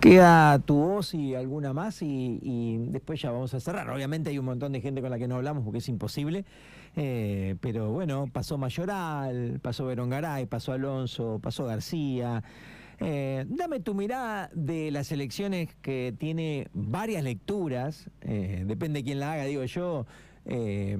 Queda tu voz y alguna más y, después ya vamos a cerrar. Obviamente hay un montón de gente con la que no hablamos porque es imposible, eh, pero bueno, pasó Mayoral, pasó Verongaray, pasó Alonso, pasó García. Eh, dame tu mirada de las elecciones que tiene varias lecturas, eh, depende de quién la haga, digo yo, eh,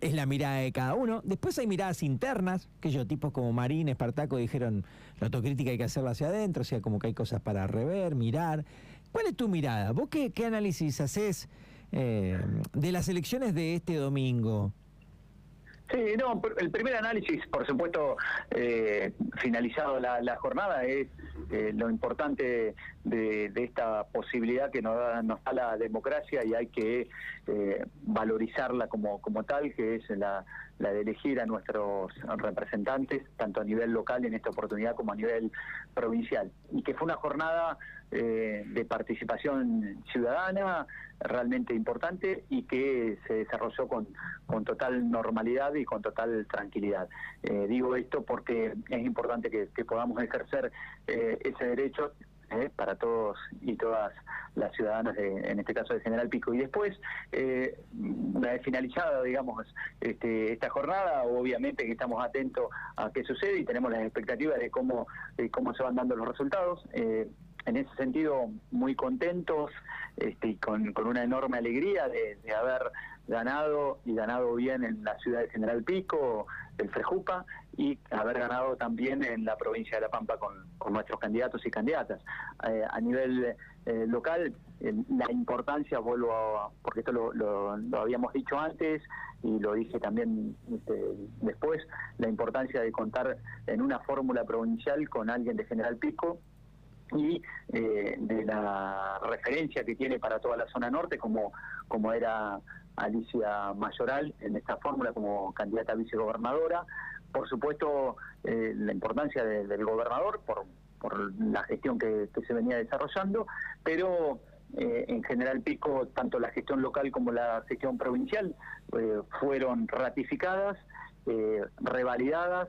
es la mirada de cada uno. Después hay miradas internas, que yo, tipos como Marín, Espartaco, dijeron la autocrítica hay que hacerla hacia adentro, o sea, como que hay cosas para rever, mirar. ¿Cuál es tu mirada? ¿Vos qué, análisis haces de las elecciones de este domingo? Sí, no, el primer análisis, por supuesto, eh, finalizado la, jornada, es eh, lo importante de, esta posibilidad que nos da, nos da la democracia y hay que eh, valorizarla como, como tal, que es la, la de elegir a nuestros representantes, tanto a nivel local en esta oportunidad como a nivel provincial. Y que fue una jornada eh, de participación ciudadana realmente importante y que se desarrolló con, con total normalidad y con total tranquilidad. Eh, digo esto porque es importante que, podamos ejercer eh, ese derecho ¿eh? para todos y todas las ciudadanas, en este caso de General Pico. Y después, eh, una vez finalizada, digamos, este, esta jornada, obviamente que estamos atentos a qué sucede y tenemos las expectativas de cómo, cómo se van dando los resultados. Eh, en ese sentido, muy contentos este, y con, con una enorme alegría de, de haber ganado y ganado bien en la ciudad de General Pico, el Frejupa, y haber ganado también en la provincia de La Pampa con, nuestros candidatos y candidatas. Eh, a nivel eh, local, la importancia, vuelvo a, porque esto lo, habíamos dicho antes y lo dije también este, después, la importancia de contar en una fórmula provincial con alguien de General Pico y eh, de la referencia que tiene para toda la zona norte, como, como era Alicia Mayoral en esta fórmula como candidata a vicegobernadora. Por supuesto, eh, la importancia del gobernador por, por la gestión que, se venía desarrollando, pero eh, en General Pico, tanto la gestión local como la gestión provincial eh, fueron ratificadas, revalidadas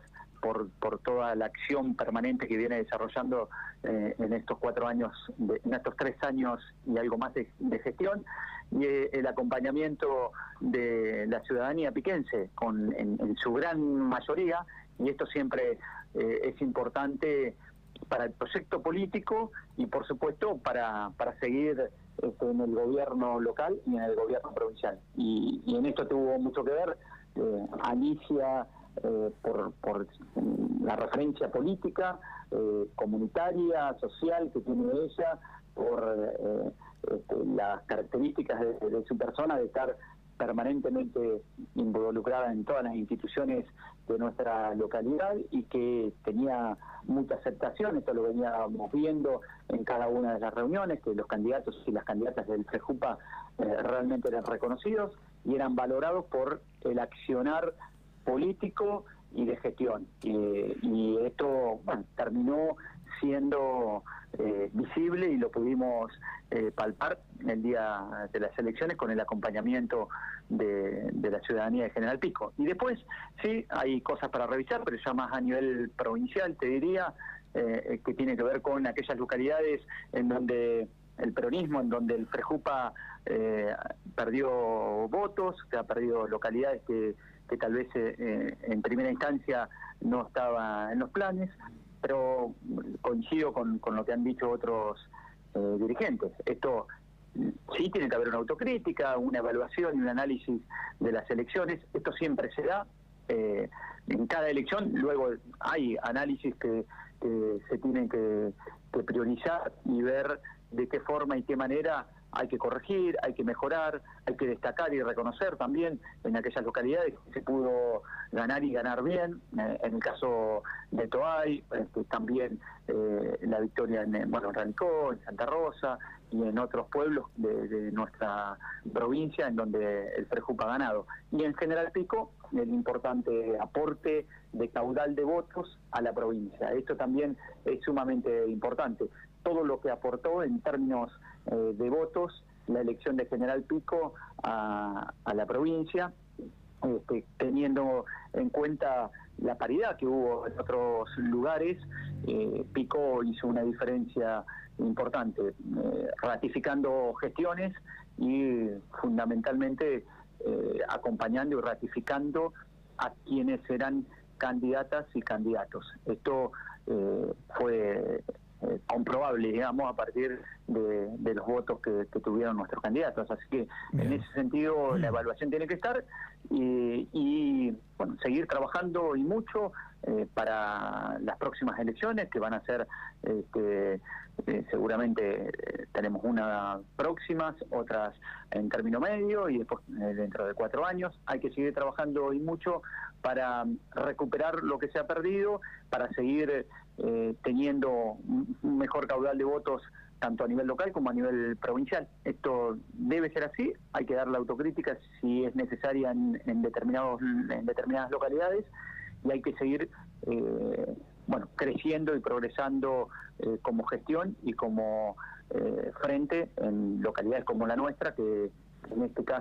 por, toda la acción permanente que viene desarrollando eh, en estos cuatro años, en estos tres años y algo más de, gestión, y eh, el acompañamiento de la ciudadanía piquense con, en, su gran mayoría, y esto siempre eh, es importante para el proyecto político y por supuesto para, para seguir este, en el gobierno local y en el gobierno provincial. Y en esto tuvo mucho que ver Alicia eh, por, por, la referencia política, eh, comunitaria, social que tiene ella, por eh, este, las características de, su persona, de estar permanentemente involucrada en todas las instituciones de nuestra localidad y que tenía mucha aceptación, esto lo veníamos viendo en cada una de las reuniones, que los candidatos y las candidatas del FEJUPA realmente eran reconocidos y eran valorados por el accionar político y de gestión. y esto terminó siendo eh, visible y lo pudimos eh, palpar el día de las elecciones con el acompañamiento de, la ciudadanía de General Pico. Y después, sí, hay cosas para revisar, pero ya más a nivel provincial, te diría, eh, que tiene que ver con aquellas localidades en donde el peronismo, en donde el Frejupa perdió votos, que ha perdido localidades que que tal vez eh, eh, en primera instancia no estaba en los planes, pero coincido con, con lo que han dicho otros eh, dirigentes. Esto sí tiene que haber una autocrítica, una evaluación y un análisis de las elecciones. Esto siempre se da. en cada elección luego hay análisis que, se tienen que priorizar y ver de qué forma y qué manera hay que corregir, hay que mejorar, hay que destacar y reconocer también en aquellas localidades que se pudo ganar y ganar bien. Eh, en el caso de Toay, este, también eh, la victoria en, bueno, en en Santa Rosa y en otros pueblos de, nuestra provincia en donde el Frejupa ha ganado. Y en General Pico, el importante aporte de caudal de votos a la provincia. Esto también es sumamente importante. Todo lo que aportó en términos eh, de votos la elección de General Pico a, la provincia, este, teniendo en cuenta la paridad que hubo en otros lugares, eh, Pico hizo una diferencia importante, eh, ratificando gestiones y fundamentalmente acompañando y ratificando a quienes eran candidatas y candidatos. Esto fue comprobable, digamos, a partir de, los votos que, tuvieron nuestros candidatos. Así que en ese sentido la evaluación tiene que estar y, bueno, seguir trabajando y mucho eh, para las próximas elecciones que van a ser este, eh, seguramente eh, tenemos una próximas, otras en término medio y después dentro de cuatro años. Hay que seguir trabajando y mucho para recuperar lo que se ha perdido, para seguir teniendo un mejor caudal de votos tanto a nivel local como a nivel provincial. Esto debe ser así, hay que dar la autocrítica si es necesaria en, determinados, en determinadas localidades y hay que seguir eh, bueno, creciendo y progresando eh, como gestión y como eh, frente en localidades como la nuestra, que en este caso